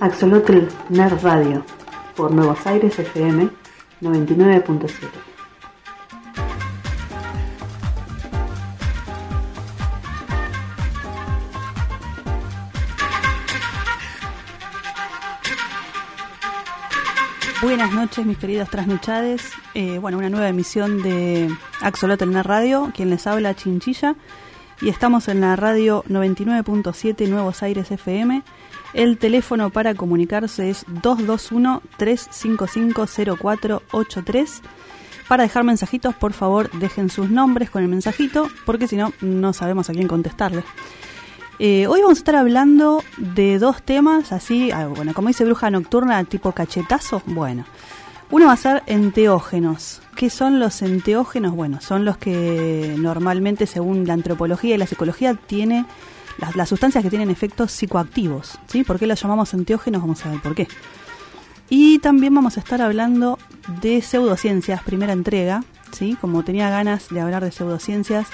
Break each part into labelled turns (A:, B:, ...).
A: Axolotl Nerd Radio por Nuevos Aires FM 99.7. Buenas noches, mis queridos trasnochades. Eh, bueno, una nueva emisión de Axolotl Nerd Radio. Quien les habla, Chinchilla. Y estamos en la radio 99.7 Nuevos Aires FM. El teléfono para comunicarse es 221-355-0483. Para dejar mensajitos, por favor, dejen sus nombres con el mensajito, porque si no, no sabemos a quién contestarle. Eh, hoy vamos a estar hablando de dos temas, así, ah, bueno, como dice Bruja Nocturna, tipo cachetazo. Bueno, uno va a ser enteógenos. ¿Qué son los enteógenos? Bueno, son los que normalmente, según la antropología y la psicología, tiene las, sustancias que tienen efectos psicoactivos. ¿sí? ¿Por qué los llamamos enteógenos? Vamos a ver por qué. Y también vamos a estar hablando de pseudociencias, primera entrega. ¿sí? Como tenía ganas de hablar de pseudociencias,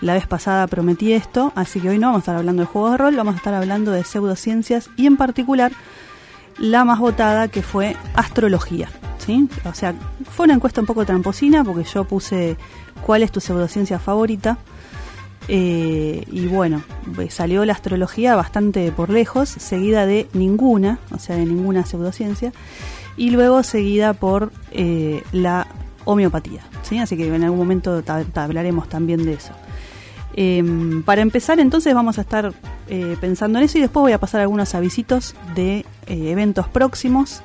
A: la vez pasada prometí esto, así que hoy no vamos a estar hablando de juegos de rol, vamos a estar hablando de pseudociencias y en particular la más votada que fue astrología. ¿sí? O sea, fue una encuesta un poco tramposina porque yo puse cuál es tu pseudociencia favorita. Eh, y bueno, salió la astrología bastante por lejos, seguida de ninguna, o sea, de ninguna pseudociencia, y luego seguida por eh, la homeopatía. ¿sí? Así que en algún momento hablaremos también de eso. Em, para empezar, entonces vamos a estar eh, pensando en eso y después voy a pasar algunos avisitos de eh, eventos próximos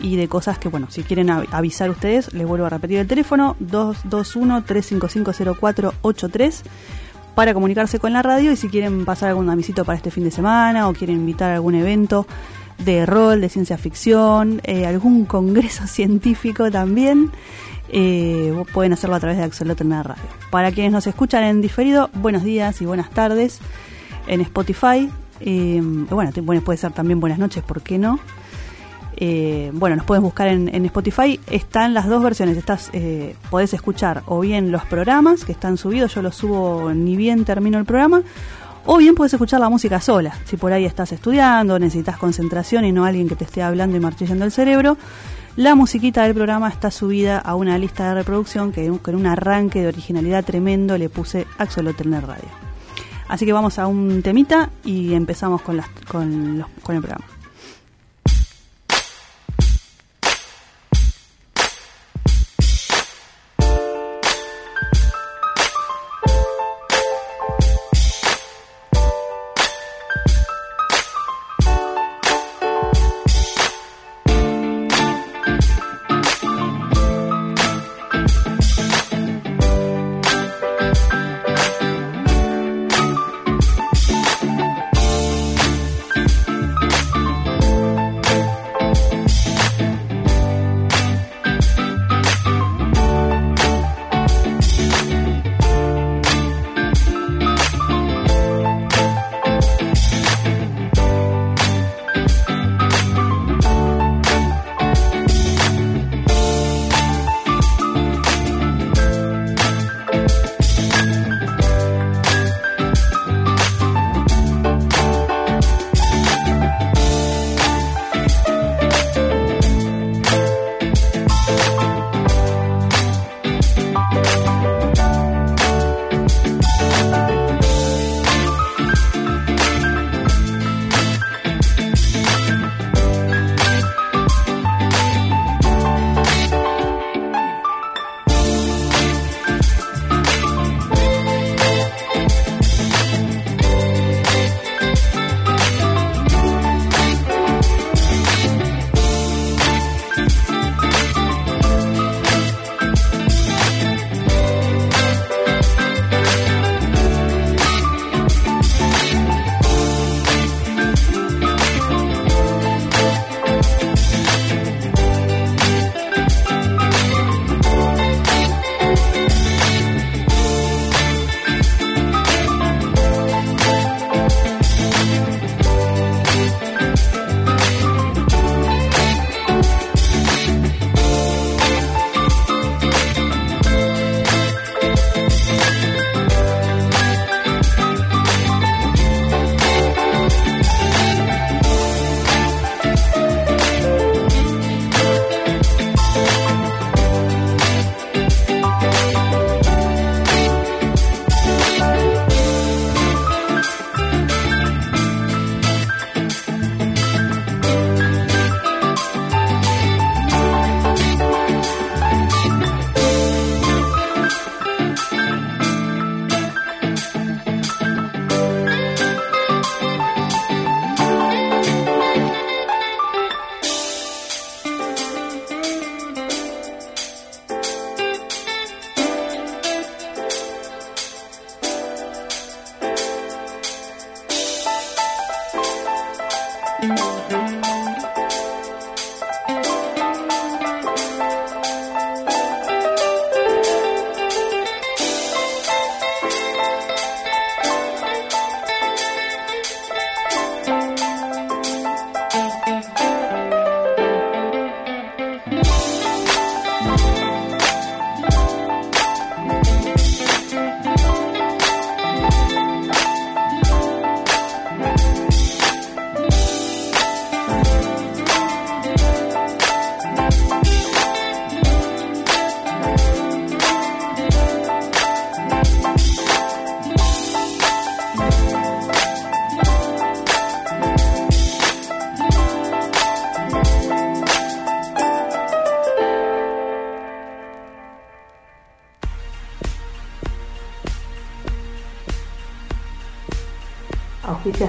A: y de cosas que, bueno, si quieren avisar ustedes, les vuelvo a repetir el teléfono 221-355-0483 para comunicarse con la radio y si quieren pasar algún avisito para este fin de semana o quieren invitar a algún evento de rol, de ciencia ficción, eh, algún congreso científico también eh, pueden hacerlo a través de Axolotl Radio. Para quienes nos escuchan en diferido, buenos días y buenas tardes en Spotify. Eh, bueno, puede ser también buenas noches, ¿por qué no? Eh, bueno, nos puedes buscar en, Spotify. Están las dos versiones. Estás, eh, podés escuchar o bien los programas que están subidos, yo los subo ni bien termino el programa, o bien puedes escuchar la música sola. Si por ahí estás estudiando, necesitas concentración y no alguien que te esté hablando y marchillando el cerebro, la musiquita del programa está subida a una lista de reproducción que con un arranque de originalidad tremendo le puse Axolotl Radio. Así que vamos a un temita y empezamos con, las, con, los, con el programa.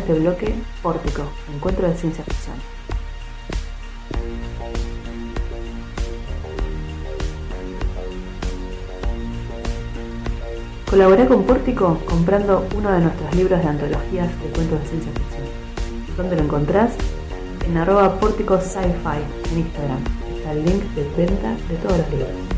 A: Este bloque Pórtico, Encuentro de Ciencia Ficción. Colabora con Pórtico comprando uno de nuestros libros de antologías de cuentos de ciencia ficción. ¿Dónde lo encontrás? En arroba pórtico sci-fi en Instagram. Está el link de venta de todos los libros.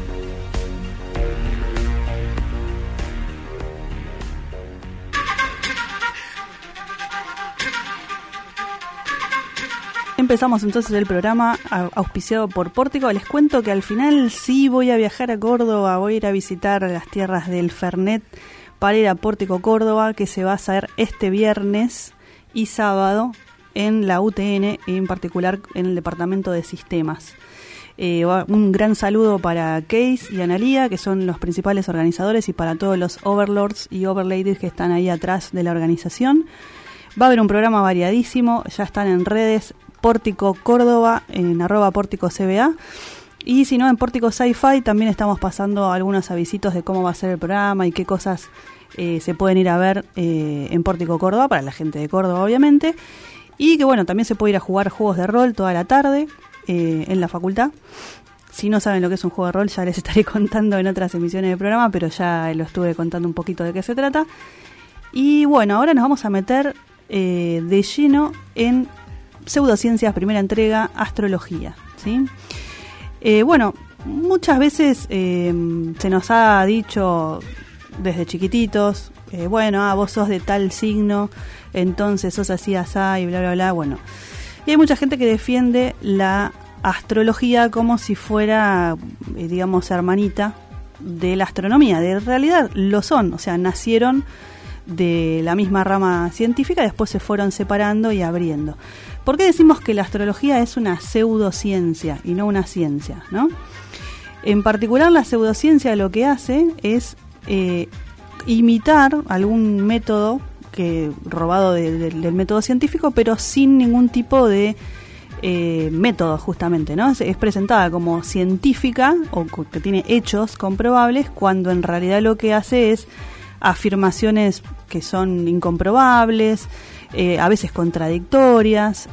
A: Empezamos entonces el programa auspiciado por Pórtico. Les cuento que al final sí voy a viajar a Córdoba, voy a ir a visitar las tierras del Fernet para ir a Pórtico Córdoba, que se va a hacer este viernes y sábado en la UTN, en particular en el Departamento de Sistemas. Eh, un gran saludo para Case y Analia, que son los principales organizadores, y para todos los overlords y overladies que están ahí atrás de la organización. Va a haber un programa variadísimo, ya están en redes Pórtico Córdoba, en arroba Pórtico CBA. Y si no, en Pórtico Sci-Fi también estamos pasando algunos avisitos de cómo va a ser el programa y qué cosas eh, se pueden ir a ver eh, en Pórtico Córdoba, para la gente de Córdoba obviamente. Y que bueno, también se puede ir a jugar juegos de rol toda la tarde eh, en la facultad. Si no saben lo que es un juego de rol, ya les estaré contando en otras emisiones del programa, pero ya lo estuve contando un poquito de qué se trata. Y bueno, ahora nos vamos a meter de lleno en Pseudociencias, primera entrega, Astrología. ¿sí? Eh, bueno, muchas veces eh, se nos ha dicho desde chiquititos, eh, bueno, ah, vos sos de tal signo, entonces sos así, asá y bla, bla, bla. Bueno, y hay mucha gente que defiende la astrología como si fuera, digamos, hermanita de la astronomía. De realidad lo son, o sea, nacieron de la misma rama científica, después se fueron separando y abriendo. ¿Por qué decimos que la astrología es una pseudociencia y no una ciencia? ¿no? En particular, la pseudociencia lo que hace es eh, imitar algún método que robado del método científico, pero sin ningún tipo de eh, método, justamente. ¿no? Es, presentada como científica o que tiene hechos comprobables, cuando en realidad lo que hace es afirmaciones que son incomprobables, eh, a veces contradictorias,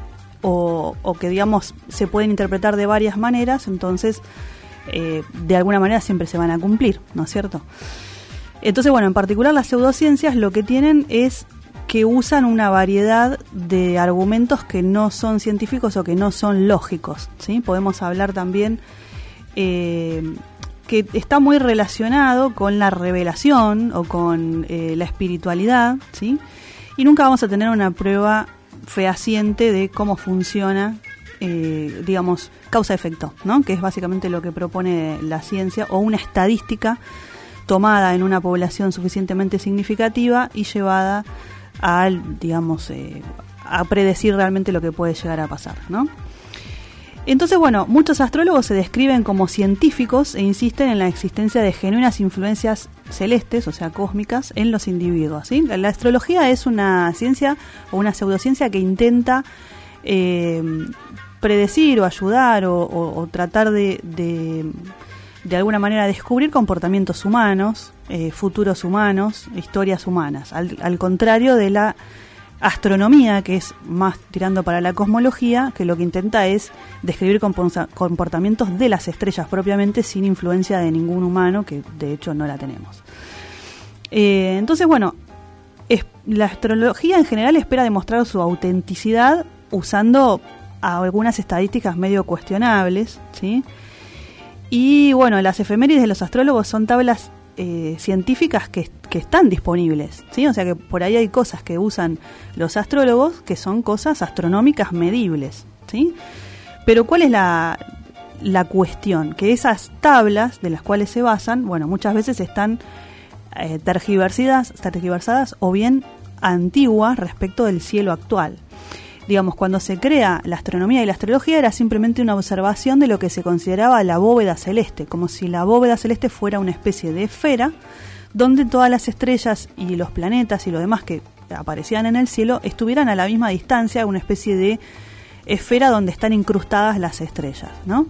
A: o, que digamos se pueden interpretar de varias maneras, entonces eh, de alguna manera siempre se van a cumplir, ¿no es cierto? Entonces, bueno, en particular las pseudociencias lo que tienen es que usan una variedad de argumentos que no son científicos o que no son lógicos, ¿sí? Podemos hablar también eh, que está muy relacionado con la revelación o con eh, la espiritualidad, ¿sí? Y nunca vamos a tener una prueba fehaciente de cómo funciona, eh, digamos, causa-efecto, ¿no? que es básicamente lo que propone la ciencia, o una estadística tomada en una población suficientemente significativa y llevada a, digamos, eh, a predecir realmente lo que puede llegar a pasar, ¿no? Entonces, bueno, muchos astrólogos se describen como científicos e insisten en la existencia de genuinas influencias celestes, o sea, cósmicas, en los individuos. La astrología es una ciencia o una pseudociencia que intenta eh, predecir o ayudar o, tratar de, de, alguna manera, descubrir comportamientos humanos, eh, futuros humanos, historias humanas, al contrario de la astronomía, que es más tirando para la cosmología, que lo que intenta es describir comportamientos de las estrellas propiamente sin influencia de ningún humano, que de hecho no la tenemos. Eh, entonces, bueno, la astrología en general espera demostrar su autenticidad usando algunas estadísticas medio cuestionables, ¿sí? Y bueno, las efemérides de los astrólogos son tablas eh, científicas que, están disponibles, ¿sí? O sea que por ahí hay cosas que usan los astrólogos que son cosas astronómicas medibles, ¿sí? Pero ¿cuál es la, la cuestión? Que esas tablas de las cuales se basan, bueno, muchas veces están eh, tergiversadas, tergiversadas o bien antiguas respecto del cielo actual digamos, cuando se crea la astronomía y la astrología era simplemente una observación de lo que se consideraba la bóveda celeste, como si la bóveda celeste fuera una especie de esfera donde todas las estrellas y los planetas y lo demás que aparecían en el cielo estuvieran a la misma distancia, una especie de esfera donde están incrustadas las estrellas, ¿no?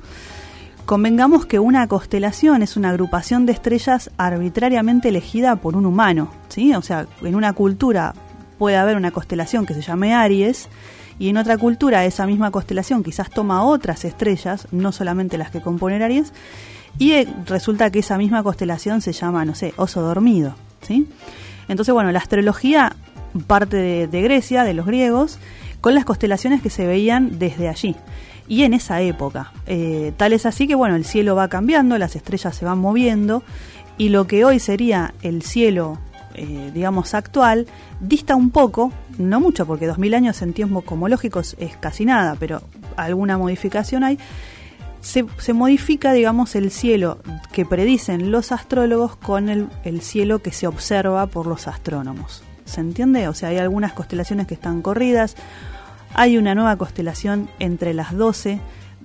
A: Convengamos que una constelación es una agrupación de estrellas arbitrariamente elegida por un humano, ¿sí? O sea, en una cultura puede haber una constelación que se llame Aries y en otra cultura esa misma constelación quizás toma otras estrellas, no solamente las que componen Aries, y eh, resulta que esa misma constelación se llama, no sé, oso dormido, ¿sí? Entonces, bueno, la astrología parte de, Grecia, de los griegos, con las constelaciones que se veían desde allí y en esa época. Eh, tal es así que, bueno, el cielo va cambiando, las estrellas se van moviendo y lo que hoy sería el cielo, eh, digamos, actual, dista un poco, no mucho, porque 2000 años en tiempos cosmológicos es casi nada, pero alguna modificación hay. Se, modifica, digamos, el cielo que predicen los astrólogos con el, el cielo que se observa por los astrónomos. ¿Se entiende? O sea, hay algunas constelaciones que están corridas. Hay una nueva constelación entre las 12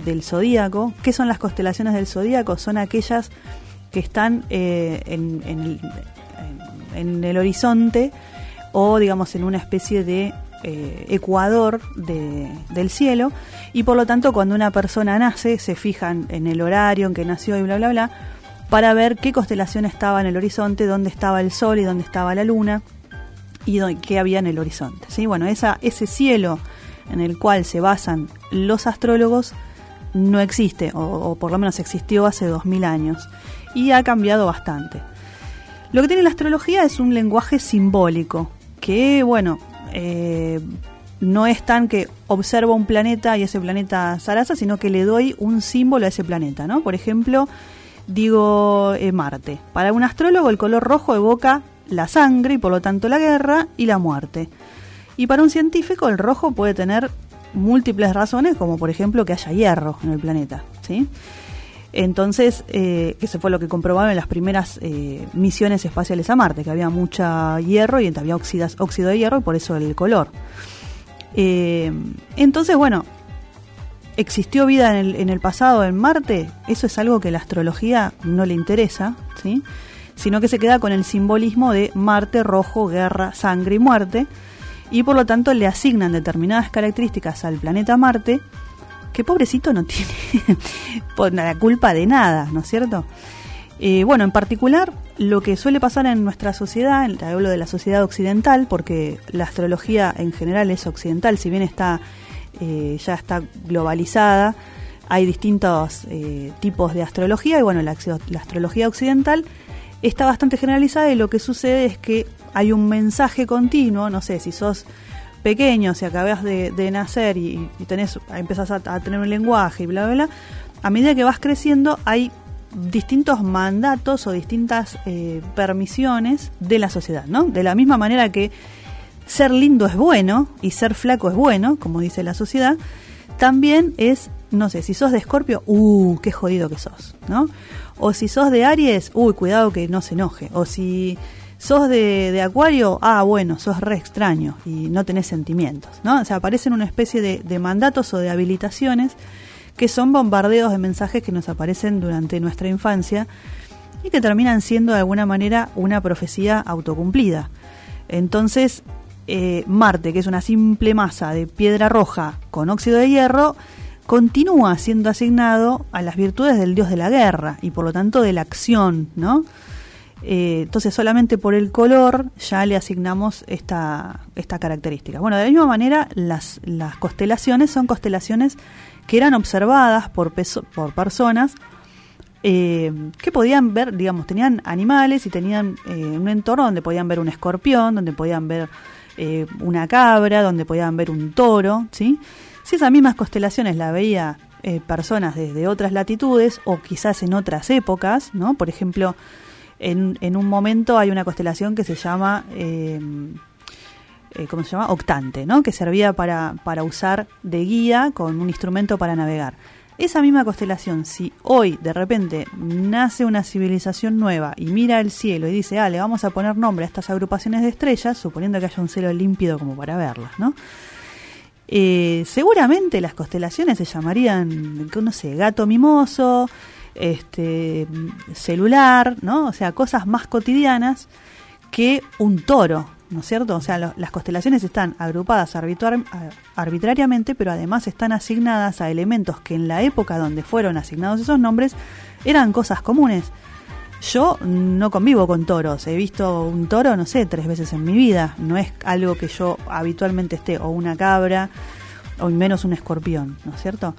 A: del zodíaco. ¿Qué son las constelaciones del zodíaco? Son aquellas que están eh, en, en, el horizonte o, digamos, en una especie de eh, ecuador de, del cielo. Y por lo tanto, cuando una persona nace, se fijan en el horario en que nació y bla, bla, bla, para ver qué constelación estaba en el horizonte, dónde estaba el sol y dónde estaba la luna y qué había en el horizonte. ¿sí? Bueno, ese cielo en el cual se basan los astrólogos no existe, o, por lo menos existió hace 2000 años, y ha cambiado bastante. Lo que tiene la astrología es un lenguaje simbólico, que, bueno, eh, no es tan que observo un planeta y ese planeta zaraza, sino que le doy un símbolo a ese planeta, ¿no? Por ejemplo, digo eh, Marte. Para un astrólogo el color rojo evoca la sangre y por lo tanto la guerra y la muerte. Y para un científico el rojo puede tener múltiples razones, como por ejemplo que haya hierro en el planeta. ¿sí? Entonces, eh, eso fue lo que comprobaron en las primeras eh, misiones espaciales a Marte, que había mucha hierro y había óxido de hierro y por eso el color. Eh, entonces, bueno, ¿existió vida en el, en el pasado en Marte? Eso es algo que la astrología no le interesa, ¿sí? sino que se queda con el simbolismo de Marte rojo, guerra, sangre y muerte, y por lo tanto le asignan determinadas características al planeta Marte, que pobrecito no tiene la culpa de nada, ¿no es cierto? Eh, bueno, en particular, lo que suele pasar en nuestra sociedad, hablo de la sociedad occidental, porque la astrología en general es occidental, si bien está eh, ya está globalizada, hay distintos eh, tipos de astrología, y bueno, la, la astrología occidental está bastante generalizada y lo que sucede es que hay un mensaje continuo, no sé, si sos pequeño, si acabas de, nacer y, tenés, empezás a, tener un lenguaje y bla, bla, bla, a medida que vas creciendo hay distintos mandatos o distintas eh, permisiones de la sociedad, ¿no? De la misma manera que ser lindo es bueno y ser flaco es bueno, como dice la sociedad, también es, no sé, si sos de Escorpio, uh, qué jodido que sos, ¿no? O si sos de Aries, uy, cuidado que no se enoje. O si sos de, Acuario, ah, bueno, sos re extraño y no tenés sentimientos, ¿no? O sea, aparecen una especie de, mandatos o de habilitaciones que son bombardeos de mensajes que nos aparecen durante nuestra infancia y que terminan siendo de alguna manera una profecía autocumplida. Entonces, eh, Marte, que es una simple masa de piedra roja con óxido de hierro, continúa siendo asignado a las virtudes del dios de la guerra y por lo tanto de la acción, ¿no? Eh, entonces solamente por el color ya le asignamos esta, esta característica. Bueno, de la misma manera las, las constelaciones son constelaciones que eran observadas por, por personas eh, que podían ver, digamos, tenían animales y tenían eh, un entorno donde podían ver un escorpión, donde podían ver una cabra, donde podían ver un toro, ¿sí? Si esas mismas constelaciones la veía personas desde otras latitudes o quizás en otras épocas, ¿no? Por ejemplo, en, en un momento hay una constelación que se llama, em, eh, ¿cómo se llama? Octante, ¿no? Que servía para, para usar de guía con un instrumento para navegar. Esa misma constelación, si hoy de repente nace una civilización nueva y mira el cielo y dice, ah, le vamos a poner nombre a estas agrupaciones de estrellas, suponiendo que haya un cielo límpido como para verlas, ¿no? Eh, seguramente las constelaciones se llamarían, no sé, gato mimoso, este, celular, ¿no? O sea, cosas más cotidianas que un toro, ¿no es cierto? O sea, las constelaciones están agrupadas arbitrariamente, pero además están asignadas a elementos que en la época donde fueron asignados esos nombres eran cosas comunes. Yo no convivo con toros, he visto un toro, no sé, tres veces en mi vida, no es algo que yo habitualmente esté, o una cabra, o menos un escorpión, ¿no es cierto?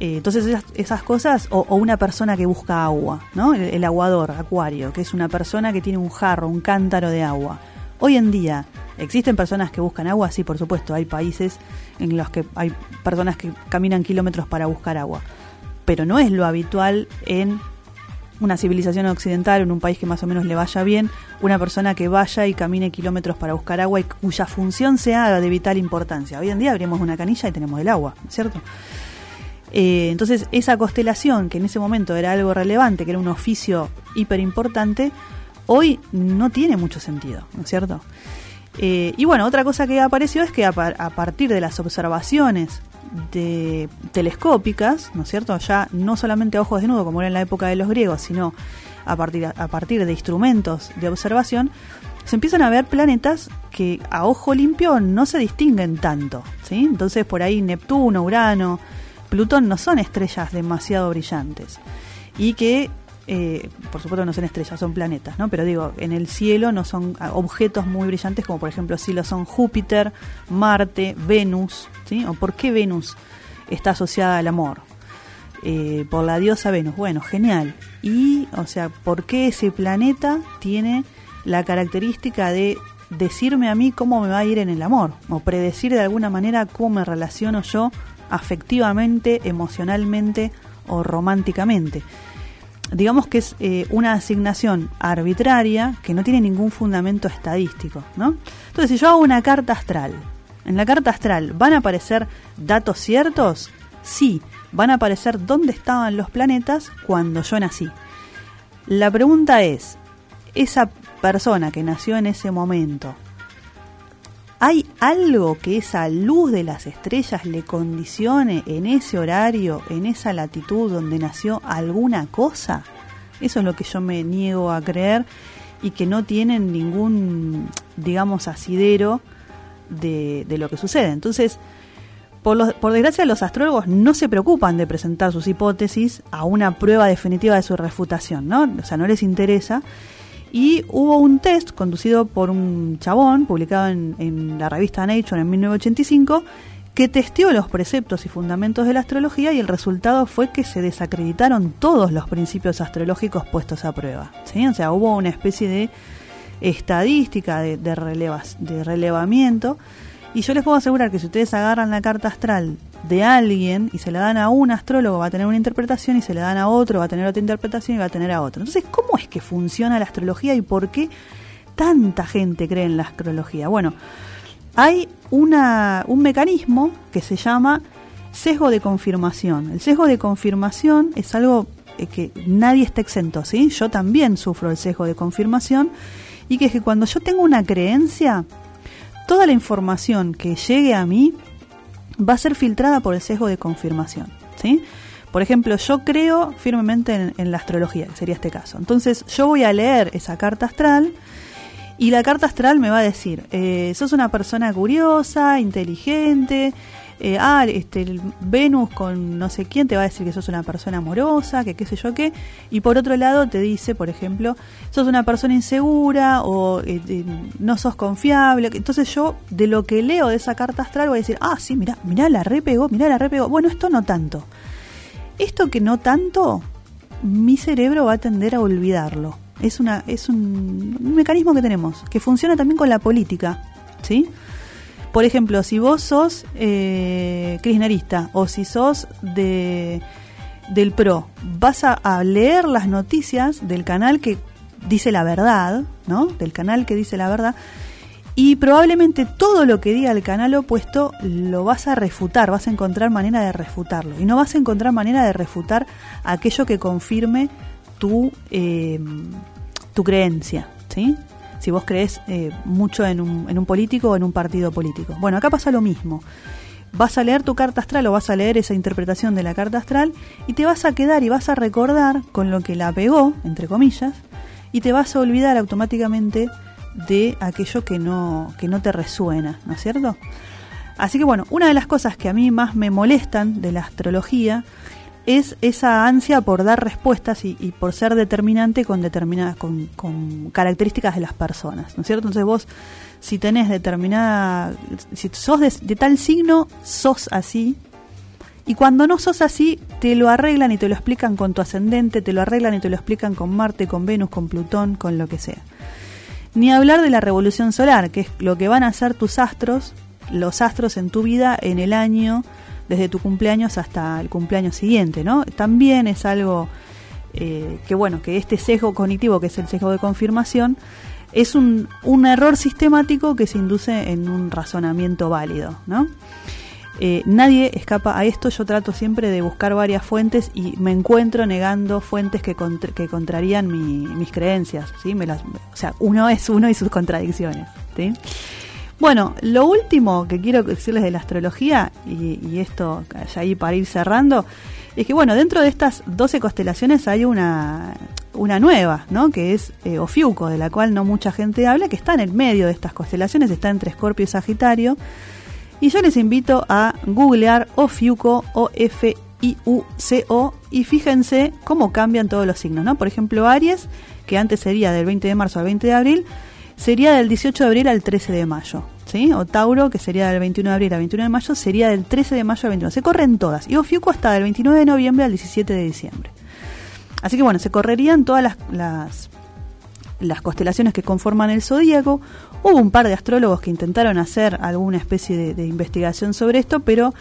A: Eh, entonces esas, cosas, o, una persona que busca agua, ¿no? El, aguador, acuario, que es una persona que tiene un jarro, un cántaro de agua. Hoy en día, ¿existen personas que buscan agua? Sí, por supuesto, hay países en los que hay personas que caminan kilómetros para buscar agua, pero no es lo habitual en una civilización occidental, en un país que más o menos le vaya bien, una persona que vaya y camine kilómetros para buscar agua y cuya función sea de vital importancia. Hoy en día abrimos una canilla y tenemos el agua, ¿cierto? Eh, entonces, esa constelación, que en ese momento era algo relevante, que era un oficio hiper importante, hoy no tiene mucho sentido, ¿no es cierto? Eh, y bueno, otra cosa que apareció es que a, partir de las observaciones de telescópicas, ¿no es cierto? Ya no solamente a ojos desnudos, como era en la época de los griegos, sino a partir, a partir de instrumentos de observación, se empiezan a ver planetas que a ojo limpio no se distinguen tanto, ¿sí? Entonces por ahí Neptuno, Urano, Plutón no son estrellas demasiado brillantes y que, eh, por supuesto, no son estrellas, son planetas, ¿no? Pero digo, en el cielo no son objetos muy brillantes como por ejemplo si lo son Júpiter, Marte, Venus, ¿sí? ¿O por qué Venus está asociada al amor? Eh, por la diosa Venus. Bueno, genial. Y, o sea, ¿por qué ese planeta tiene la característica de decirme a mí cómo me va a ir en el amor? O predecir de alguna manera cómo me relaciono yo afectivamente, emocionalmente o románticamente. Digamos que es eh, una asignación arbitraria que no tiene ningún fundamento estadístico, ¿no? Entonces, si yo hago una carta astral, en la carta astral van a aparecer datos ciertos, sí, van a aparecer dónde estaban los planetas cuando yo nací. La pregunta es, esa persona que nació en ese momento, ¿Hay algo que esa luz de las estrellas le condicione en ese horario, en esa latitud donde nació alguna cosa? Eso es lo que yo me niego a creer y que no tienen ningún, digamos, asidero de, lo que sucede. Entonces, por, por, desgracia, los astrólogos no se preocupan de presentar sus hipótesis a una prueba definitiva de su refutación, ¿no? O sea, no les interesa y hubo un test conducido por un chabón, publicado en, la revista Nature en 1985, que testeó los preceptos y fundamentos de la astrología y el resultado fue que se desacreditaron todos los principios astrológicos puestos a prueba. ¿sí? O sea, hubo una especie de estadística de, de, relevas, de relevamiento y yo les puedo asegurar que si ustedes agarran la carta astral de alguien y se la dan a un astrólogo va a tener una interpretación y se le dan a otro va a tener otra interpretación y va a tener a otro. Entonces, ¿cómo es que funciona la astrología y por qué tanta gente cree en la astrología? Bueno, hay una, un mecanismo que se llama sesgo de confirmación. El sesgo de confirmación es algo eh, que nadie está exento, ¿sí? Yo también sufro el sesgo de confirmación y que es que cuando yo tengo una creencia, toda la información que llegue a mí va a ser filtrada por el sesgo de confirmación. ¿sí? Por ejemplo, yo creo firmemente en, la astrología, que sería este caso. Entonces, yo voy a leer esa carta astral y la carta astral me va a decir, eh, sos una persona curiosa, inteligente, eh, ah, este, Venus con no sé quién te va a decir que sos una persona amorosa, que qué sé yo qué, y por otro lado te dice, por ejemplo, sos una persona insegura o eh, no sos confiable. Entonces yo, de lo que leo de esa carta astral, voy a decir, ah, sí, mira, mira, la repegó, mira, la repegó. Bueno, esto no tanto. Esto que no tanto, mi cerebro va a tender a olvidarlo. Es, una, es un mecanismo que tenemos, que funciona también con la política, ¿sí? Por ejemplo, si vos sos eh, kirchnerista o si sos de, del PRO, vas a, leer las noticias del canal que dice la verdad, ¿no? Del canal que dice la verdad. Y probablemente todo lo que diga el canal opuesto lo vas a refutar, vas a encontrar manera de refutarlo. Y no vas a encontrar manera de refutar aquello que confirme tu, eh, tu creencia, ¿sí? Si vos crees eh, mucho en un, en un político o en un partido político. Bueno, acá pasa lo mismo. Vas a leer tu carta astral o vas a leer esa interpretación de la carta astral y te vas a quedar y vas a recordar con lo que la pegó, entre comillas, y te vas a olvidar automáticamente de aquello que no, que no te resuena, ¿no es cierto? Así que bueno, una de las cosas que a mí más me molestan de la astrología es esa ansia por dar respuestas y, por ser determinante con determinadas con, características de las personas, ¿no es cierto? Entonces vos si tenés determinada si sos de, tal signo, sos así. Y cuando no sos así, te lo arreglan y te lo explican con tu ascendente, te lo arreglan y te lo explican con Marte, con Venus, con Plutón, con lo que sea. Ni hablar de la revolución solar, que es lo que van a hacer tus astros, los astros en tu vida en el año desde tu cumpleaños hasta el cumpleaños siguiente, ¿no? También es algo eh, que, bueno, que este sesgo cognitivo, que es el sesgo de confirmación, es un, un error sistemático que se induce en un razonamiento válido, ¿no? Eh, nadie escapa a esto, yo trato siempre de buscar varias fuentes y me encuentro negando fuentes que, que contrarían mis creencias, ¿sí? Me las, o sea, uno es uno y sus contradicciones, ¿sí? Bueno, lo último que quiero decirles de la astrología, y, esto ya ahí para ir cerrando, es que bueno, dentro de estas 12 constelaciones hay una, una nueva, ¿no? Que es eh, Ofiuco, de la cual no mucha gente habla, que está en el medio de estas constelaciones, está entre Escorpio y Sagitario. Y yo les invito a googlear Ofiuco, O-F-I-U-C-O, y fíjense cómo cambian todos los signos, ¿no? Por ejemplo, Aries, que antes sería del 20 de marzo al 20 de abril, sería del 18 de abril al 13 de mayo. ¿Sí? O Tauro, que sería del 21 de abril al 21 de mayo, sería del 13 de mayo al 21. Se corren todas. Y Ofiuco hasta del 29 de noviembre al 17 de diciembre. Así que bueno, se correrían todas las, las, las constelaciones que conforman el zodíaco. Hubo un par de astrólogos que intentaron hacer alguna especie de, de investigación sobre esto, pero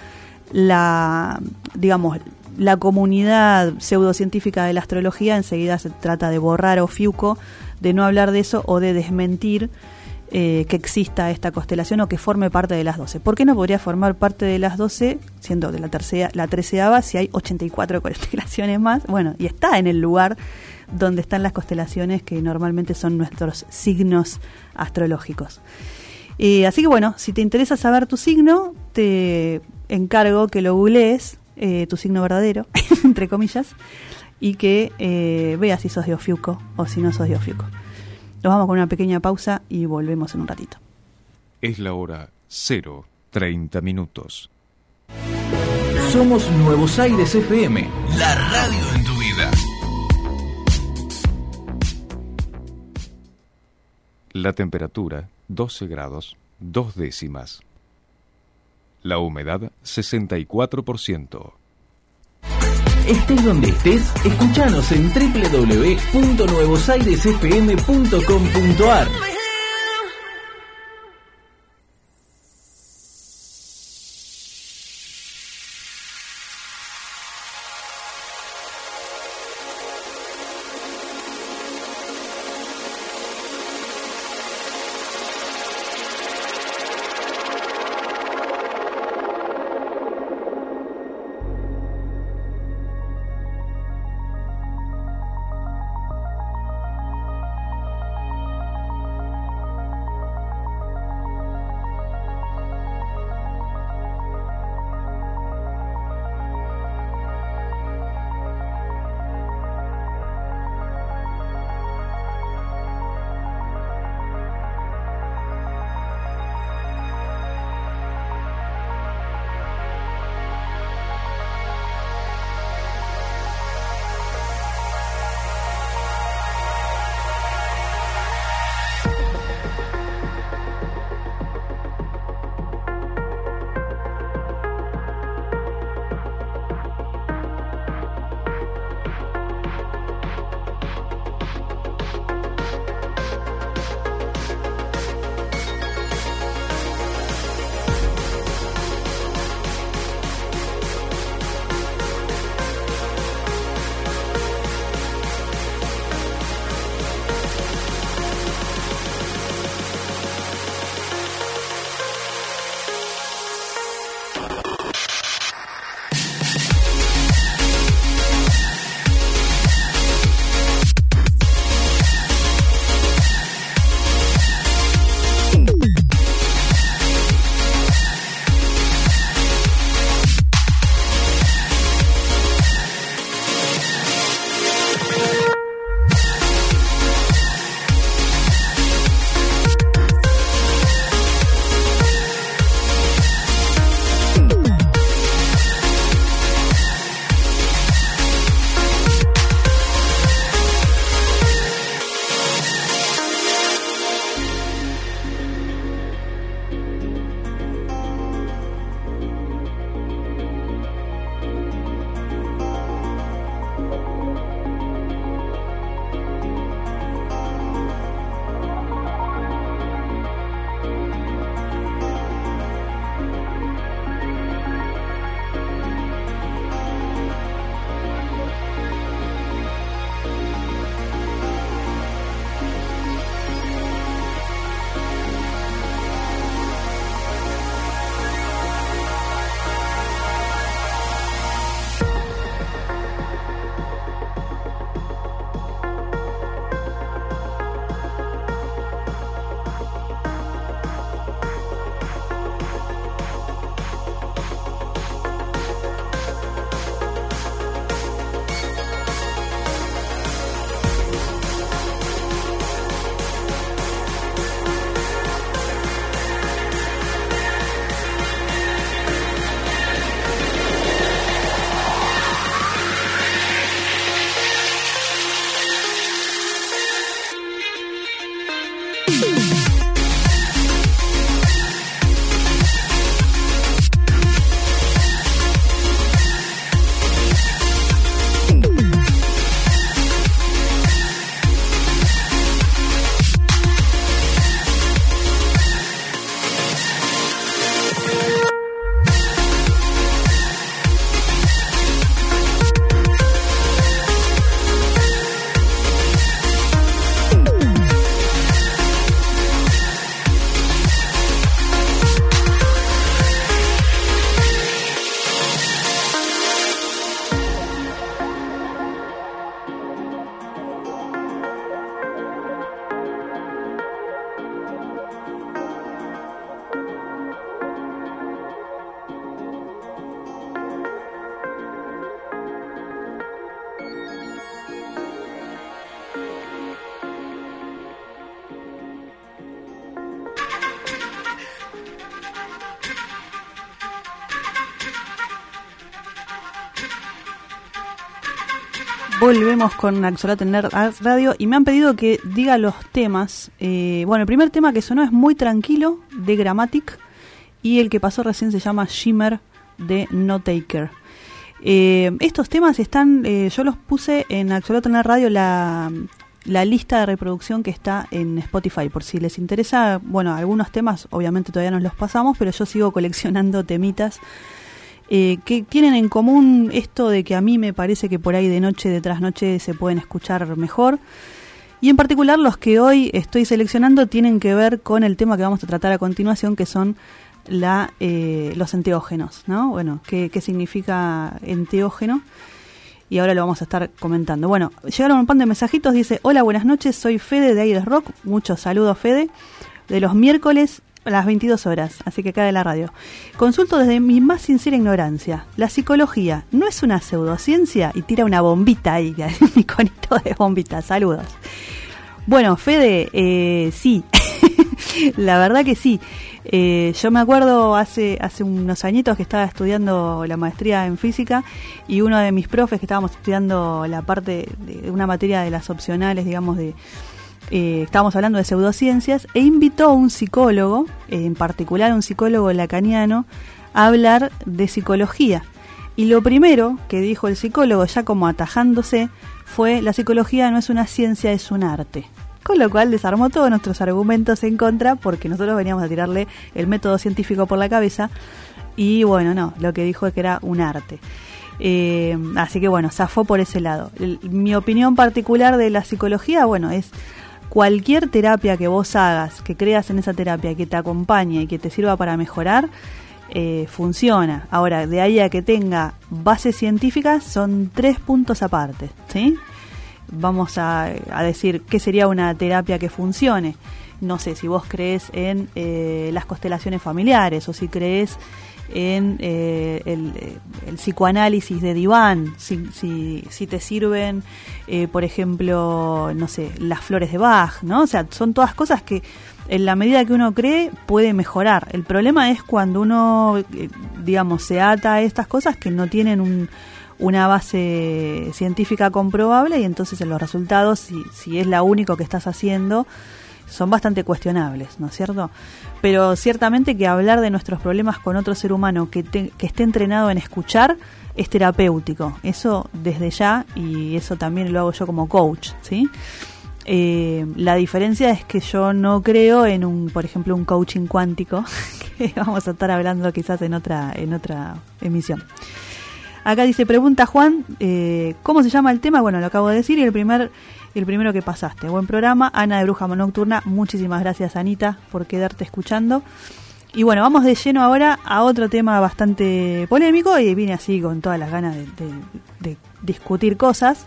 A: la, digamos, la comunidad pseudocientífica de la astrología enseguida se trata de borrar Ofiuco de no hablar de eso o de desmentir eh, que exista esta constelación o que forme parte de las 12. ¿Por qué no podría formar parte de las 12, siendo de la tercera, la treceava, si hay 84 constelaciones más? Bueno, y está en el lugar donde están las constelaciones que normalmente son nuestros signos astrológicos. Eh, así que bueno, si te interesa saber tu signo, te encargo que lo googlees, eh, tu signo verdadero, entre comillas, y que eh, veas si sos de Ofiuco o si no sos de Ofiuco. Nos vamos con una pequeña pausa y volvemos en un ratito.
B: Es la hora 030 minutos.
C: Somos Nuevos Aires FM, la radio en tu vida.
B: La temperatura 12 grados, dos décimas. La humedad 64%.
C: Estés donde estés, escuchanos en www.nuevosairesfm.com.ar.
A: Volvemos con Axolotl en Radio y me han pedido que diga los temas. Eh, bueno, el primer tema que sonó es muy tranquilo de Grammatic y el que pasó recién se llama Shimmer de No Taker. Eh, estos temas están, eh, yo los puse en Axolotl Radio la, la lista de reproducción que está en Spotify. Por si les interesa, bueno, algunos temas obviamente todavía no los pasamos, pero yo sigo coleccionando temitas eh, que tienen en común esto de que a mí me parece que por ahí de noche, de tras noche, se pueden escuchar mejor. Y en particular los que hoy estoy seleccionando tienen que ver con el tema que vamos a tratar a continuación, que son la, eh, los enteógenos, ¿no? Bueno, ¿qué, ¿qué significa enteógeno? Y ahora lo vamos a estar comentando. Bueno, llegaron un pan de mensajitos, dice, hola, buenas noches, soy Fede de Aires Rock, muchos saludos Fede, de los miércoles las 22 horas, así que cae la radio. Consulto desde mi más sincera ignorancia. La psicología no es una pseudociencia y tira una bombita ahí, un iconito de bombita. Saludos. Bueno, Fede, eh, sí, la verdad que sí. Eh, yo me acuerdo hace, hace unos añitos que estaba estudiando la maestría en física y uno de mis profes que estábamos estudiando la parte de una materia de las opcionales, digamos, de, eh, estábamos hablando de pseudociencias, e invitó a un psicólogo, en particular un psicólogo lacaniano, a hablar de psicología. Y lo primero que dijo el psicólogo, ya como atajándose, fue la psicología no es una ciencia, es un arte. Con lo cual desarmó todos nuestros argumentos en contra, porque nosotros veníamos a tirarle el método científico por la cabeza. Y bueno, no, lo que dijo es que era un arte. Eh, así que bueno, zafó por ese lado. mi opinión particular de la psicología, bueno, es cualquier terapia que vos hagas, que creas en esa terapia, que te acompañe y que te sirva para mejorar, eh, funciona. Ahora, de ahí a que tenga bases científicas, son tres puntos aparte, ¿sí? Vamos a, decir qué sería una terapia que funcione. No sé, si vos crees en eh, las constelaciones familiares o si crees en eh, el, psicoanálisis de diván, si, si, te sirven, eh, por ejemplo, no sé, las flores de Bach, ¿no? O sea, son todas cosas que en la medida que uno cree puede mejorar. El problema es cuando uno, eh, digamos, se ata a estas cosas que no tienen un, una base científica comprobable y entonces en los resultados, si, si es la único que estás haciendo, son bastante cuestionables, ¿no es cierto? Pero ciertamente que hablar de nuestros problemas con otro ser humano que, que esté entrenado en escuchar es terapéutico. Eso desde ya y eso también lo hago yo como coach, ¿sí? Eh, la diferencia es que yo no creo en un, por ejemplo, un coaching cuántico, que vamos a estar hablando quizás en otra, en otra emisión. Acá dice, pregunta Juan, eh, ¿cómo se llama el tema? Bueno, lo acabo de decir y el primer el primero que pasaste. Buen programa. Ana de Bruja Nocturna, muchísimas gracias Anita por quedarte escuchando. Y bueno, vamos de lleno ahora a otro tema bastante polémico y vine así con todas las ganas de, discutir cosas.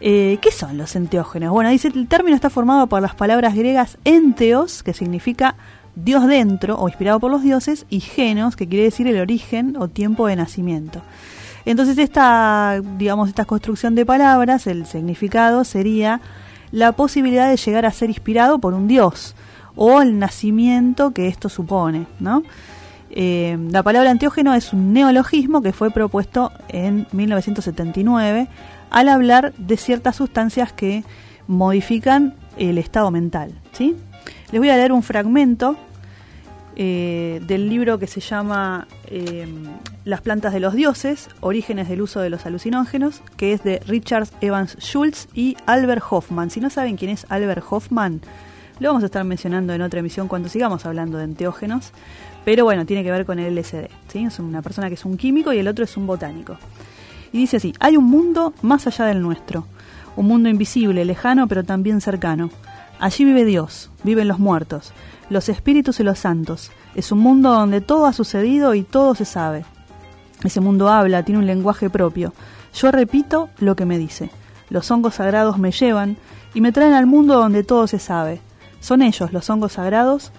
A: Eh, ¿Qué son los enteógenos? Bueno, dice el término está formado por las palabras griegas enteos, que significa Dios dentro o inspirado por los dioses, y genos, que quiere decir el origen o tiempo de nacimiento. Entonces esta, digamos, esta construcción de palabras, el significado sería la posibilidad de llegar a ser inspirado por un dios o el nacimiento que esto supone, ¿no? Eh, la palabra anteógeno es un neologismo que fue propuesto en 1979 al hablar de ciertas sustancias que modifican el estado mental, ¿sí? Les voy a leer un fragmento eh, del libro que se llama eh, Las plantas de los dioses, orígenes del uso de los alucinógenos, que es de Richard Evans Schultz y Albert Hoffman. Si no saben quién es Albert Hoffman, lo vamos a estar mencionando en otra emisión cuando sigamos hablando de enteógenos, pero bueno, tiene que ver con el LSD. ¿sí? Es una persona que es un químico y el otro es un botánico. Y dice así, hay un mundo más allá del nuestro, un mundo invisible, lejano, pero también cercano. Allí vive Dios, viven los muertos, los espíritus y los santos. Es un mundo donde todo ha sucedido y todo se sabe. Ese mundo habla, tiene un lenguaje propio. Yo repito lo que me dice. Los hongos sagrados me llevan y me traen al mundo donde todo se sabe. Son ellos, los hongos sagrados,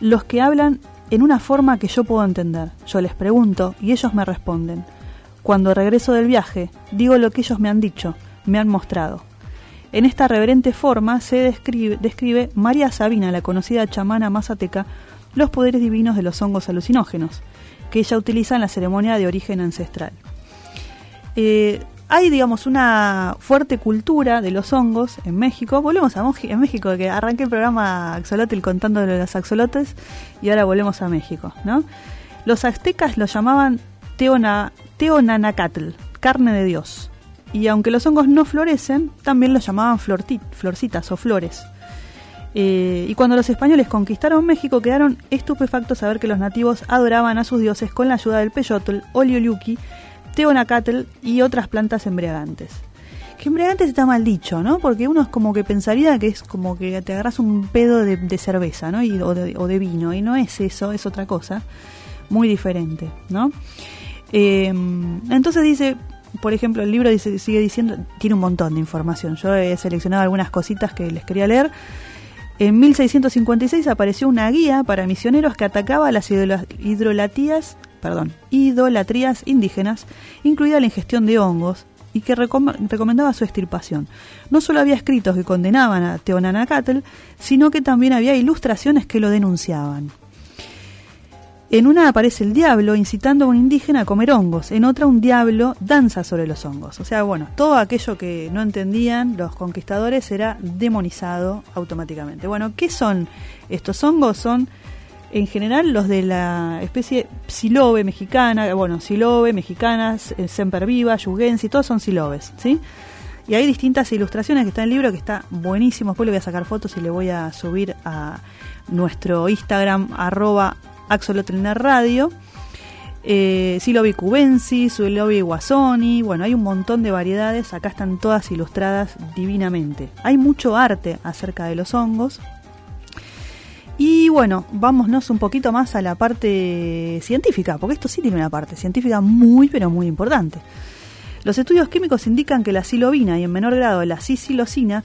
A: los que hablan en una forma que yo puedo entender. Yo les pregunto y ellos me responden. Cuando regreso del viaje, digo lo que ellos me han dicho, me han mostrado. En esta reverente forma se describe, describe María Sabina, la conocida chamana mazateca, los poderes divinos de los hongos alucinógenos, que ella utiliza en la ceremonia de origen ancestral. Eh, hay, digamos, una fuerte cultura de los hongos en México. Volvemos a en México, que arranqué el programa Axolotl contando de los axolotes y ahora volvemos a México, ¿no? Los aztecas lo llamaban teona, teonanacatl, carne de Dios. Y aunque los hongos no florecen, también los llamaban florcitas o flores. Eh, y cuando los españoles conquistaron México, quedaron estupefactos a ver que los nativos adoraban a sus dioses con la ayuda del peyotl, olioluki, teonacatl y otras plantas embriagantes. Que embriagantes está mal dicho, ¿no? Porque uno es como que pensaría que es como que te agarras un pedo de, cerveza, ¿no? O, de, vino, y no es eso, es otra cosa, muy diferente, ¿no? Eh, entonces dice, por ejemplo, el libro dice, sigue diciendo, tiene un montón de información. Yo he seleccionado algunas cositas que les quería leer. En 1656 apareció una guía para misioneros que atacaba las hidrolatías, perdón, idolatrías indígenas, incluida la ingestión de hongos, y que recomendaba su extirpación. No solo había escritos que condenaban a Teonanacatl, sino que también había ilustraciones que lo denunciaban. En una aparece el diablo incitando a un indígena a comer hongos, en otra un diablo danza sobre los hongos. O sea, bueno, todo aquello que no entendían los conquistadores era demonizado automáticamente. Bueno, ¿qué son estos hongos? Son en general los de la especie silobe mexicana, bueno, silobe, mexicanas, semperviva, yugensi, todos son silobes, ¿sí? Y hay distintas ilustraciones que está en el libro que está buenísimo. Después le voy a sacar fotos y le voy a subir a nuestro Instagram, arroba Axolotl Radio, eh, Silobi cubensis, Silobi guasoni, bueno, hay un montón de variedades, acá están todas ilustradas divinamente. Hay mucho arte acerca de los hongos. Y bueno, vámonos un poquito más a la parte científica, porque esto sí tiene una parte científica muy, pero muy importante. Los estudios químicos indican que la silobina y en menor grado la cisilocina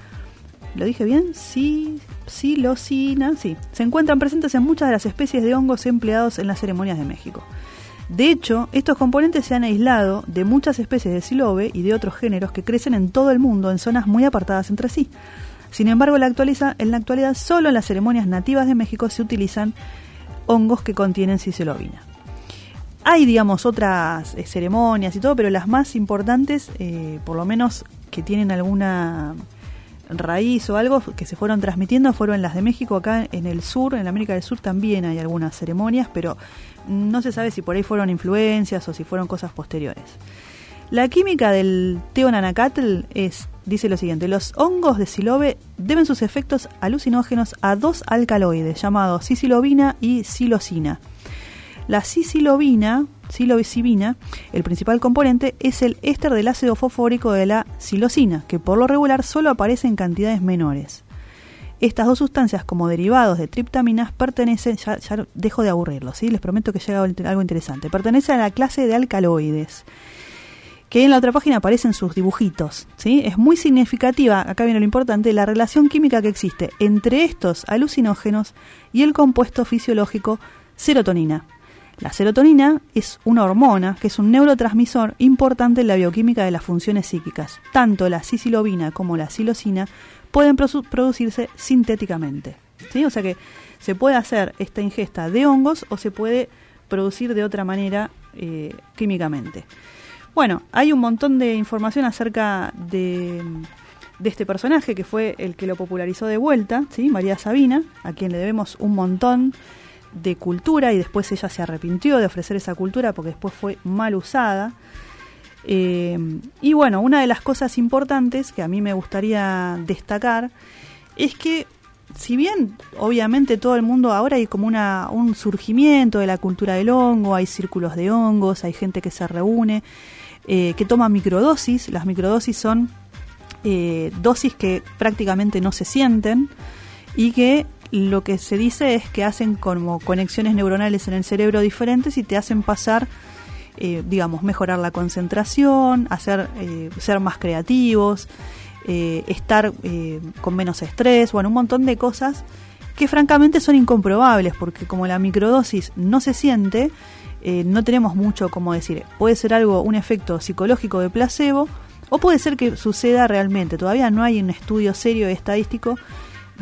A: ¿Lo dije bien? Sí, silocina, sí. Se encuentran presentes en muchas de las especies de hongos empleados en las ceremonias de México. De hecho, estos componentes se han aislado de muchas especies de silobe y de otros géneros que crecen en todo el mundo en zonas muy apartadas entre sí. Sin embargo, la, en la actualidad solo en las ceremonias nativas de México se utilizan hongos que contienen cisilobina. Hay, digamos, otras eh, ceremonias y todo, pero las más importantes, eh, por lo menos que tienen alguna raíz o algo que se fueron transmitiendo fueron las de México. Acá en el sur, en América del Sur también hay algunas ceremonias, pero no se sabe si por ahí fueron influencias o si fueron cosas posteriores. La química del teonanacatl es, dice lo siguiente, los hongos de silobe deben sus efectos alucinógenos a dos alcaloides llamados cisilobina y silocina. La silocibina, el principal componente es el éster del ácido fosfórico de la silocina, que por lo regular solo aparece en cantidades menores. Estas dos sustancias como derivados de triptaminas pertenecen, ya, dejo de aburrirlo, ¿sí? les prometo que llega algo interesante, pertenecen a la clase de alcaloides que en la otra página aparecen sus dibujitos. ¿sí? Es muy significativa, acá viene lo importante, la relación química que existe entre estos alucinógenos y el compuesto fisiológico serotonina. La serotonina es una hormona que es un neurotransmisor importante en la bioquímica de las funciones psíquicas. Tanto la cisilobina como la silocina pueden producirse sintéticamente. ¿sí? O sea que se puede hacer esta ingesta de hongos o se puede producir de otra manera eh, químicamente. Bueno, hay un montón de información acerca de, de, este personaje que fue el que lo popularizó de vuelta, ¿sí? María Sabina, a quien le debemos un montón de cultura y después ella se arrepintió de ofrecer esa cultura porque después fue mal usada. Eh, y bueno, una de las cosas importantes que a mí me gustaría destacar es que si bien obviamente todo el mundo ahora hay como una, un surgimiento de la cultura del hongo, hay círculos de hongos, hay gente que se reúne, eh, que toma microdosis, las microdosis son eh, dosis que prácticamente no se sienten y que lo que se dice es que hacen como conexiones neuronales en el cerebro diferentes y te hacen pasar, eh, digamos, mejorar la concentración, hacer, eh, ser más creativos, eh, estar con menos estrés, bueno, un montón de cosas que francamente son incomprobables porque como la microdosis no se siente, no tenemos mucho como decir. Puede ser algo, un efecto psicológico de placebo o puede ser que suceda realmente. Todavía no hay un estudio serio y estadístico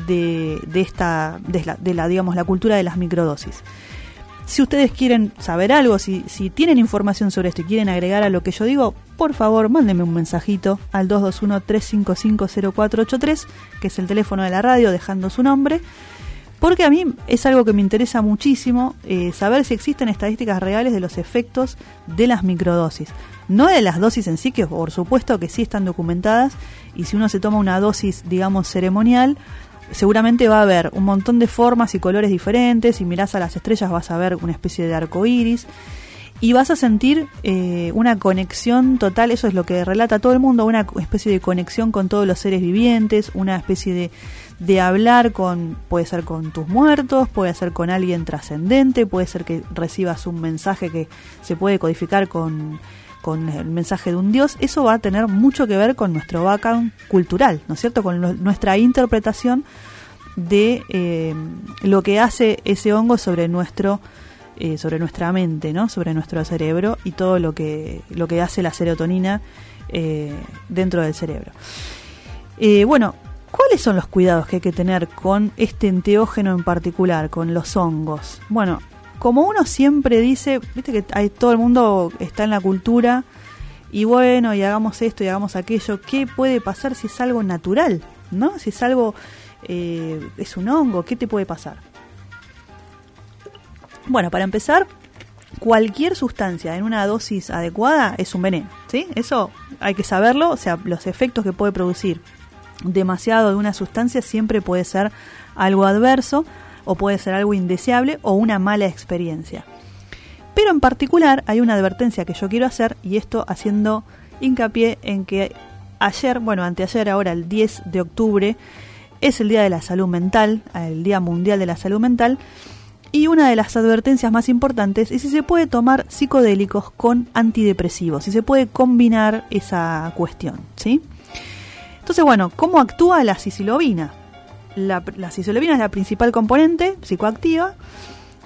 A: de, esta, de la, digamos, la cultura de las microdosis. Si ustedes quieren saber algo, si, si tienen información sobre esto y quieren agregar a lo que yo digo, por favor, mándenme un mensajito al 221-355-0483, que es el teléfono de la radio, dejando su nombre. Porque a mí es algo que me interesa muchísimo eh, saber si existen estadísticas reales de los efectos de las microdosis. No de las dosis en sí, que por supuesto que sí están documentadas, y si uno se toma una dosis, digamos, ceremonial, seguramente va a haber un montón de formas y colores diferentes. Si mirás a las estrellas vas a ver una especie de arco iris. Y vas a sentir eh, una conexión total, eso es lo que relata todo el mundo, una especie de conexión con todos los seres vivientes, una especie de, de hablar con, puede ser con tus muertos, puede ser con alguien trascendente, puede ser que recibas un mensaje que se puede codificar con, con el mensaje de un dios, eso va a tener mucho que ver con nuestro background cultural, ¿no es cierto? Con nuestra interpretación de eh, lo que hace ese hongo sobre nuestro eh, sobre nuestra mente, ¿no? Sobre nuestro cerebro y todo lo que lo que hace la serotonina eh, dentro del cerebro. bueno, ¿cuáles son los cuidados que hay que tener con este enteógeno en particular, con los hongos? Bueno, como uno siempre dice, viste que hay, todo el mundo está en la cultura y bueno, y hagamos esto y hagamos aquello, ¿qué puede pasar si es algo natural? ¿No? Si es algo, eh, es un hongo, ¿qué te puede pasar? Bueno, para empezar, cualquier sustancia en una dosis adecuada es un veneno, ¿sí? Eso hay que saberlo, o sea, los efectos que puede producir demasiado de una sustancia siempre puede ser algo adverso o puede ser algo indeseable o una mala experiencia. Pero en particular hay una advertencia que yo quiero hacer y esto haciendo hincapié en que ayer, bueno, anteayer, ahora el 10 de octubre, es el Día de la Salud Mental, el Día Mundial de la Salud Mental, y una de las advertencias más importantes es si se puede tomar psicodélicos con antidepresivos, si se puede combinar esa cuestión, ¿sí? Entonces, bueno, ¿cómo actúa la cisilobina? La, la es la principal componente psicoactiva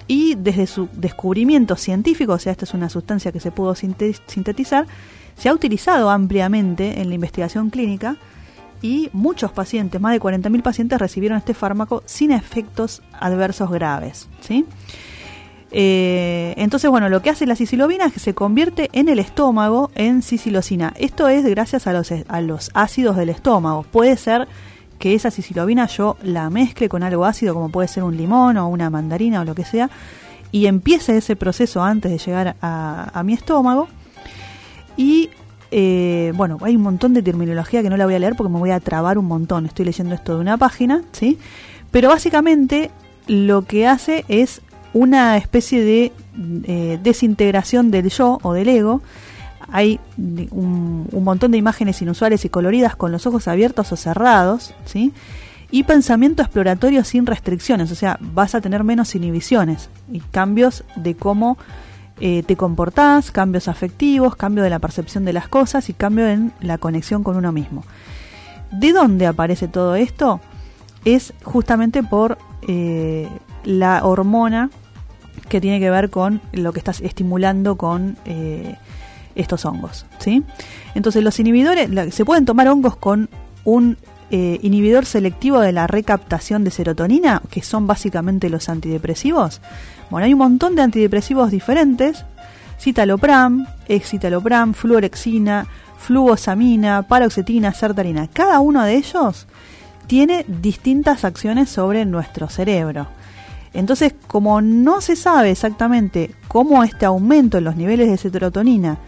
A: y desde su descubrimiento científico, o sea, esta es una sustancia que se pudo sintetizar, se ha utilizado ampliamente en la investigación clínica y muchos pacientes, más de 40.000 pacientes, recibieron este fármaco sin efectos adversos graves. ¿sí? Eh, entonces, bueno, lo que hace la cisilobina es que se convierte en el estómago en cisilocina. Esto es gracias a los, a los ácidos del estómago. Puede ser que esa sicilobina yo la mezcle con algo ácido como puede ser un limón o una mandarina o lo que sea y empiece ese proceso antes de llegar a, mi estómago y eh, bueno, hay un montón de terminología que no la voy a leer porque me voy a trabar un montón. Estoy leyendo esto de una página, ¿sí? Pero básicamente lo que hace es una especie de eh, desintegración del yo o del ego hay un, montón de imágenes inusuales y coloridas con los ojos abiertos o cerrados, ¿sí? Y pensamiento exploratorio sin restricciones, o sea, vas a tener menos inhibiciones y cambios de cómo eh, te comportás, cambios afectivos, cambio de la percepción de las cosas y cambio en la conexión con uno mismo. ¿De dónde aparece todo esto? Es justamente por eh, la hormona que tiene que ver con lo que estás estimulando con eh, estos hongos. ¿sí? Entonces los inhibidores, se pueden tomar hongos con un eh, inhibidor selectivo de la recaptación de serotonina, que son básicamente los antidepresivos. Bueno, hay un montón de antidepresivos diferentes, citalopram, excitalopram, fluorexina, fluosamina, paroxetina, sertalina. Cada uno de ellos tiene distintas acciones sobre nuestro cerebro. Entonces, como no se sabe exactamente cómo este aumento en los niveles de serotonina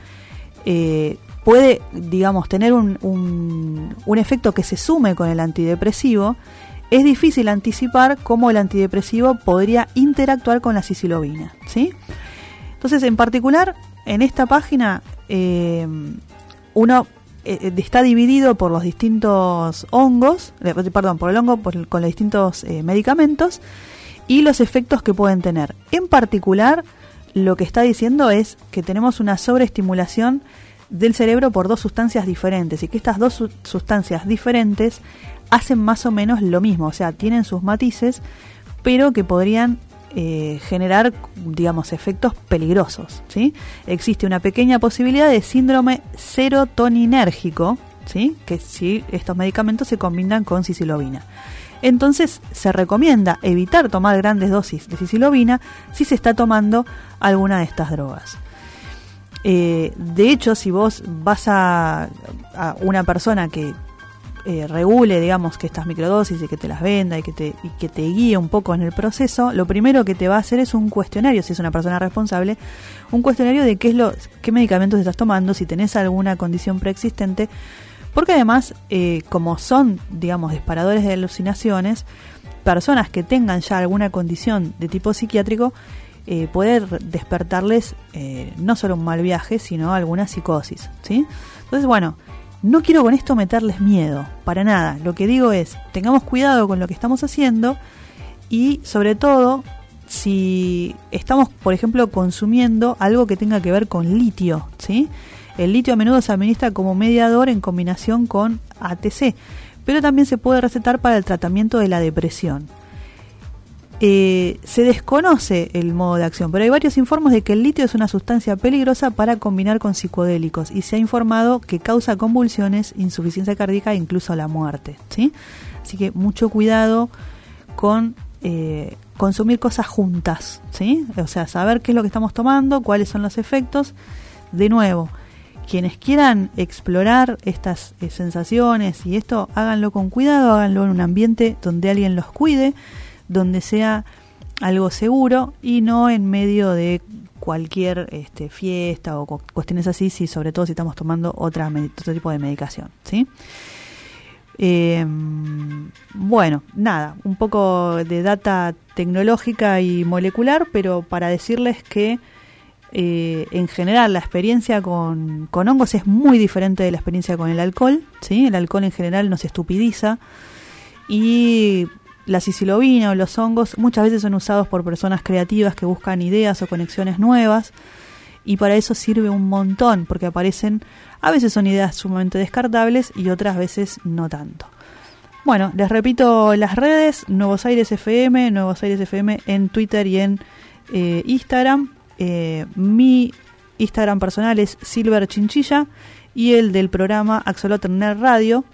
A: eh, puede, digamos, tener un, un, efecto que se sume con el antidepresivo, es difícil anticipar cómo el antidepresivo podría interactuar con la cisilobina. ¿sí? Entonces, en particular, en esta página, eh, uno eh, está dividido por los distintos hongos, perdón, por el hongo con los distintos medicamentos y los efectos que pueden tener. En particular, lo que está diciendo es que tenemos una sobreestimulación del cerebro por dos sustancias diferentes y que estas dos sustancias diferentes hacen más o menos lo mismo, o sea, tienen sus matices, pero que podrían eh, generar, digamos, efectos peligrosos. ¿sí? Existe una pequeña posibilidad de síndrome serotoninérgico, ¿sí? que si estos medicamentos se combinan con cisilobina. Entonces se recomienda evitar tomar grandes dosis de sicilobina si se está tomando alguna de estas drogas. Eh, de hecho, si vos vas a, una persona que eh, regule, digamos, que estas microdosis y que te las venda y que, te, y que te guíe un poco en el proceso, lo primero que te va a hacer es un cuestionario, si es una persona responsable, un cuestionario de qué es lo, qué medicamentos estás tomando, si tenés alguna condición preexistente, porque además, eh, como son, digamos, disparadores de alucinaciones, personas que tengan ya alguna condición de tipo psiquiátrico, eh, poder despertarles eh, no solo un mal viaje, sino alguna psicosis, ¿sí? Entonces, bueno, no quiero con esto meterles miedo, para nada. Lo que digo es, tengamos cuidado con lo que estamos haciendo y sobre todo si estamos, por ejemplo, consumiendo algo que tenga que ver con litio, ¿sí? El litio a menudo se administra como mediador en combinación con ATC, pero también se puede recetar para el tratamiento de la depresión. Eh, se desconoce el modo de acción, pero hay varios informes de que el litio es una sustancia peligrosa para combinar con psicodélicos y se ha informado que causa convulsiones, insuficiencia cardíaca e incluso la muerte. ¿sí? Así que mucho cuidado con eh, consumir cosas juntas, ¿sí? o sea, saber qué es lo que estamos tomando, cuáles son los efectos. De nuevo, quienes quieran explorar estas eh, sensaciones y esto, háganlo con cuidado, háganlo en un ambiente donde alguien los cuide, donde sea algo seguro y no en medio de cualquier este, fiesta o cuestiones así, si, sobre todo si estamos tomando otro tipo de medicación. ¿sí? Em, bueno, nada, un poco de data tecnológica y molecular, pero para decirles que eh, en general la experiencia con, hongos es muy diferente de la experiencia con el alcohol. ¿sí? El alcohol en general nos estupidiza y la sicilobina o los hongos muchas veces son usados por personas creativas que buscan ideas o conexiones nuevas y para eso sirve un montón porque aparecen, a veces son ideas sumamente descartables y otras veces no tanto. Bueno, les repito las redes, Nuevos Aires FM, Nuevos Aires FM en Twitter y en eh, Instagram. Eh, mi Instagram personal es Silver Chinchilla y el del programa Axolotl Radio.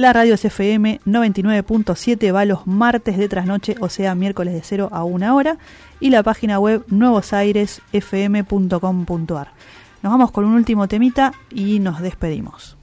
A: La radio es FM 99.7, va los martes de trasnoche, o sea, miércoles de 0 a 1 hora. Y la página web nuevosairesfm.com.ar. Nos vamos con un último temita y nos despedimos.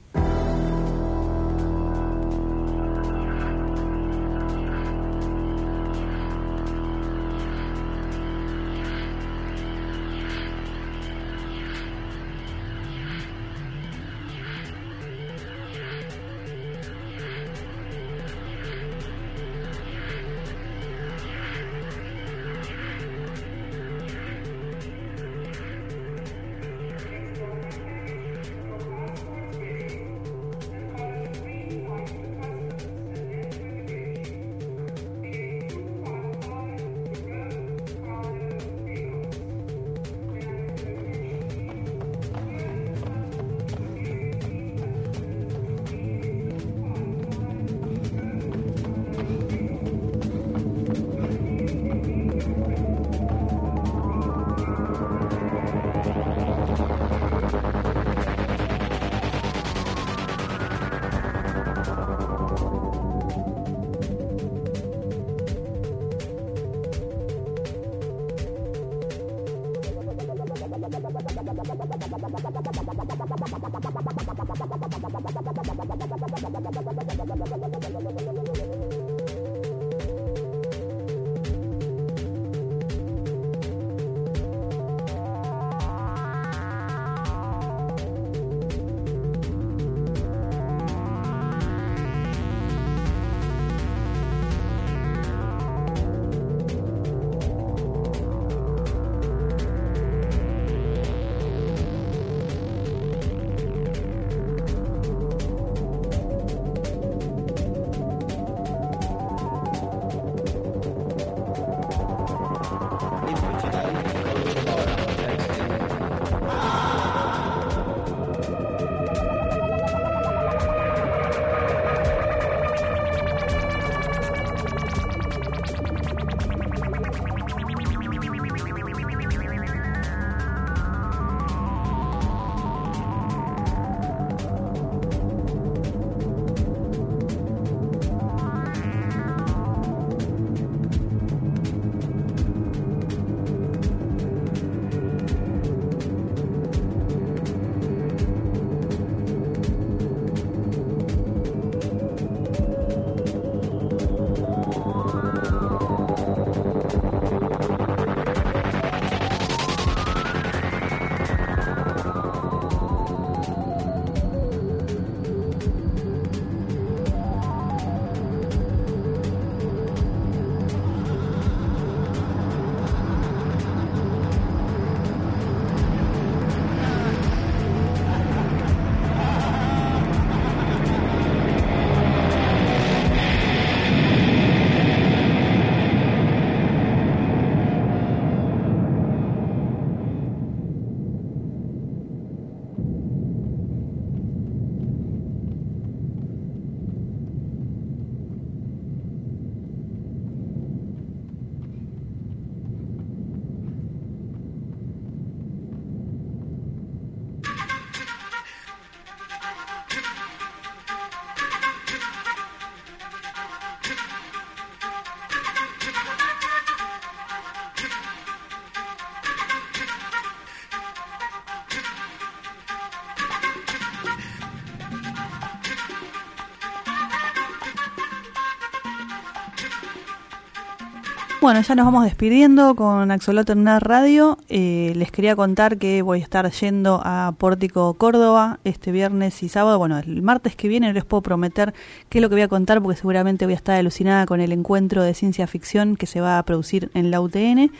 A: Bueno, ya nos vamos despidiendo con Axolotl en una radio. Eh, les quería contar que voy a estar yendo a Pórtico Córdoba este viernes y sábado. Bueno, el martes que viene les puedo prometer qué es lo que voy a contar porque seguramente voy a estar alucinada con el encuentro de ciencia ficción que se va a producir en la UTN.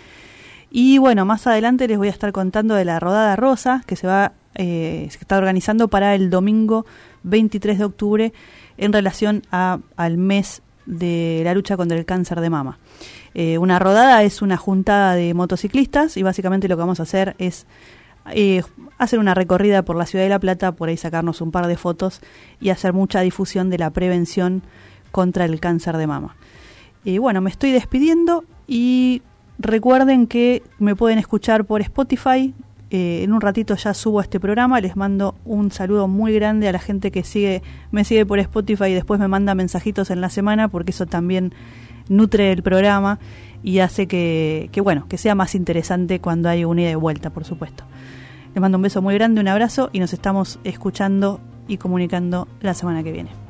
A: Y bueno, más adelante les voy a estar contando de la Rodada Rosa que se va eh, se está organizando para el domingo 23 de octubre en relación a, al mes de la lucha contra el cáncer de mama. Eh, una rodada es una juntada de motociclistas y básicamente lo que vamos a hacer es eh, hacer una recorrida por la ciudad de La Plata, por ahí sacarnos un par de fotos y hacer mucha difusión de la prevención contra el cáncer de mama. Y bueno, me estoy despidiendo y recuerden que me pueden escuchar por Spotify. Eh, en un ratito ya subo este programa. Les mando un saludo muy grande a la gente que sigue, me sigue por Spotify y después me manda mensajitos en la semana, porque eso también nutre el programa y hace que, que, bueno, que sea más interesante cuando hay una ida de vuelta, por supuesto. Les mando un beso muy grande, un abrazo y nos estamos escuchando y comunicando la semana que viene.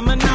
A: I'm a